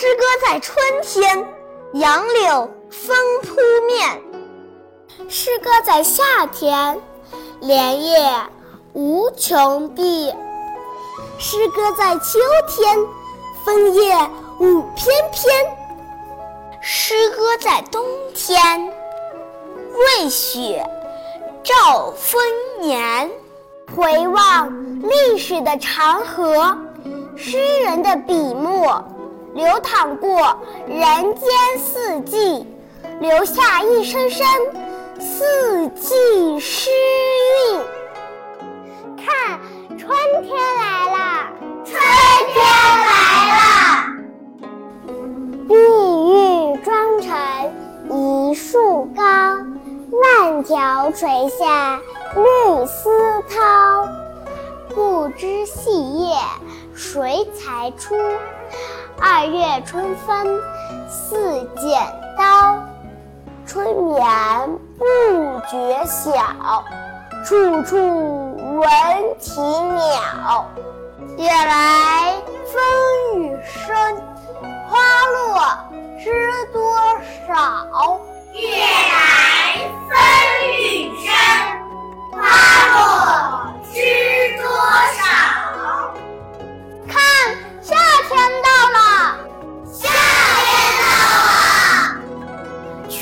诗歌在春天，杨柳风扑面；诗歌在夏天，莲叶无穷碧；诗歌在秋天，枫叶舞翩翩。诗歌在冬天，瑞雪兆丰年。回望历史的长河，诗人的笔墨流淌过人间四季，留下一声声四季诗韵。看，春天来了，春天来了。碧玉妆成一树高，万条垂下绿丝绦。不知细叶谁裁出？二月春分似剪刀。春眠不觉晓，处处闻啼鸟。夜来风雨声，花落。知多少？夜来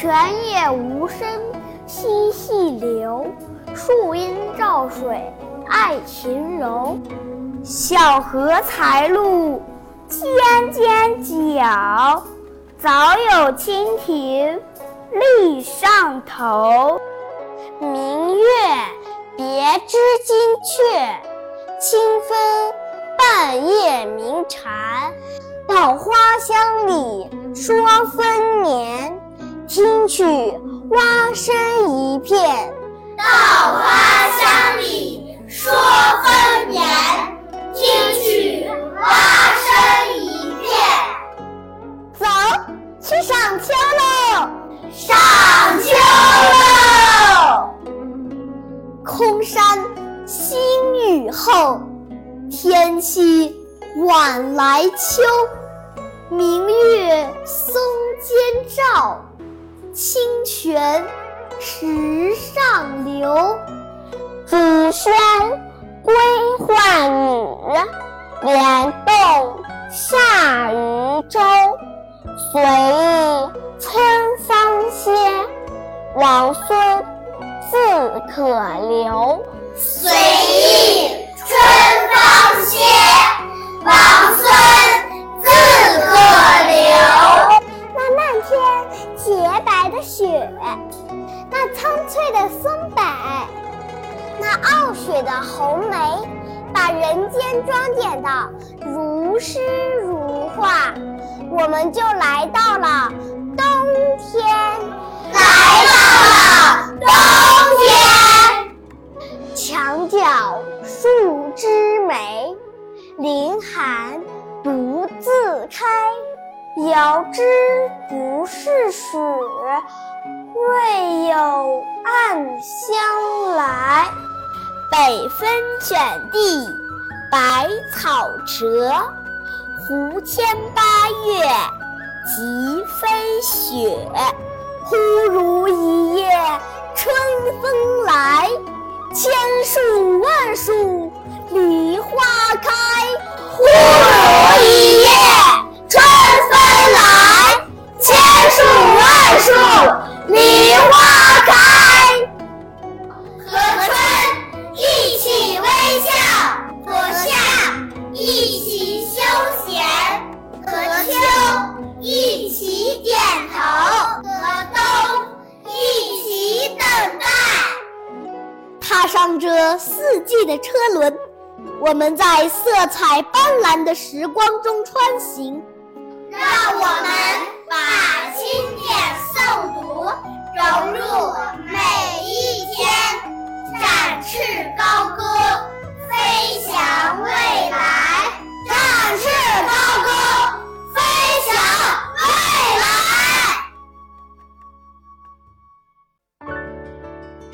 泉眼无声惜细流，树阴照水爱晴柔。小荷才露尖尖角。早有蜻蜓立上头，明月别枝惊鹊，清风半夜鸣蝉。稻花香里说丰年，听取蛙声一片。稻花香里说丰年，听取蛙声一片。走，去赏秋喽！赏秋喽！空山新雨后，天气晚来秋。明月松间照，清泉石上流。子轩归浣女，莲动下渔舟。随意春芳歇，王孙自可留。随意春芳歇，洁白的雪，那苍翠的松柏，那傲雪的红梅，把人间装点的如诗如画。我们就来到了冬天，来到了冬天。墙角数枝梅，凌寒独自开。遥知不是雪，为有暗香来。北风卷地白草折。胡牵八月即飞雪，忽如一夜春风来。千树万树梨花开，忽如一踏上这四季的车轮，我们在色彩斑斓的时光中穿行。让我们把经典诵读融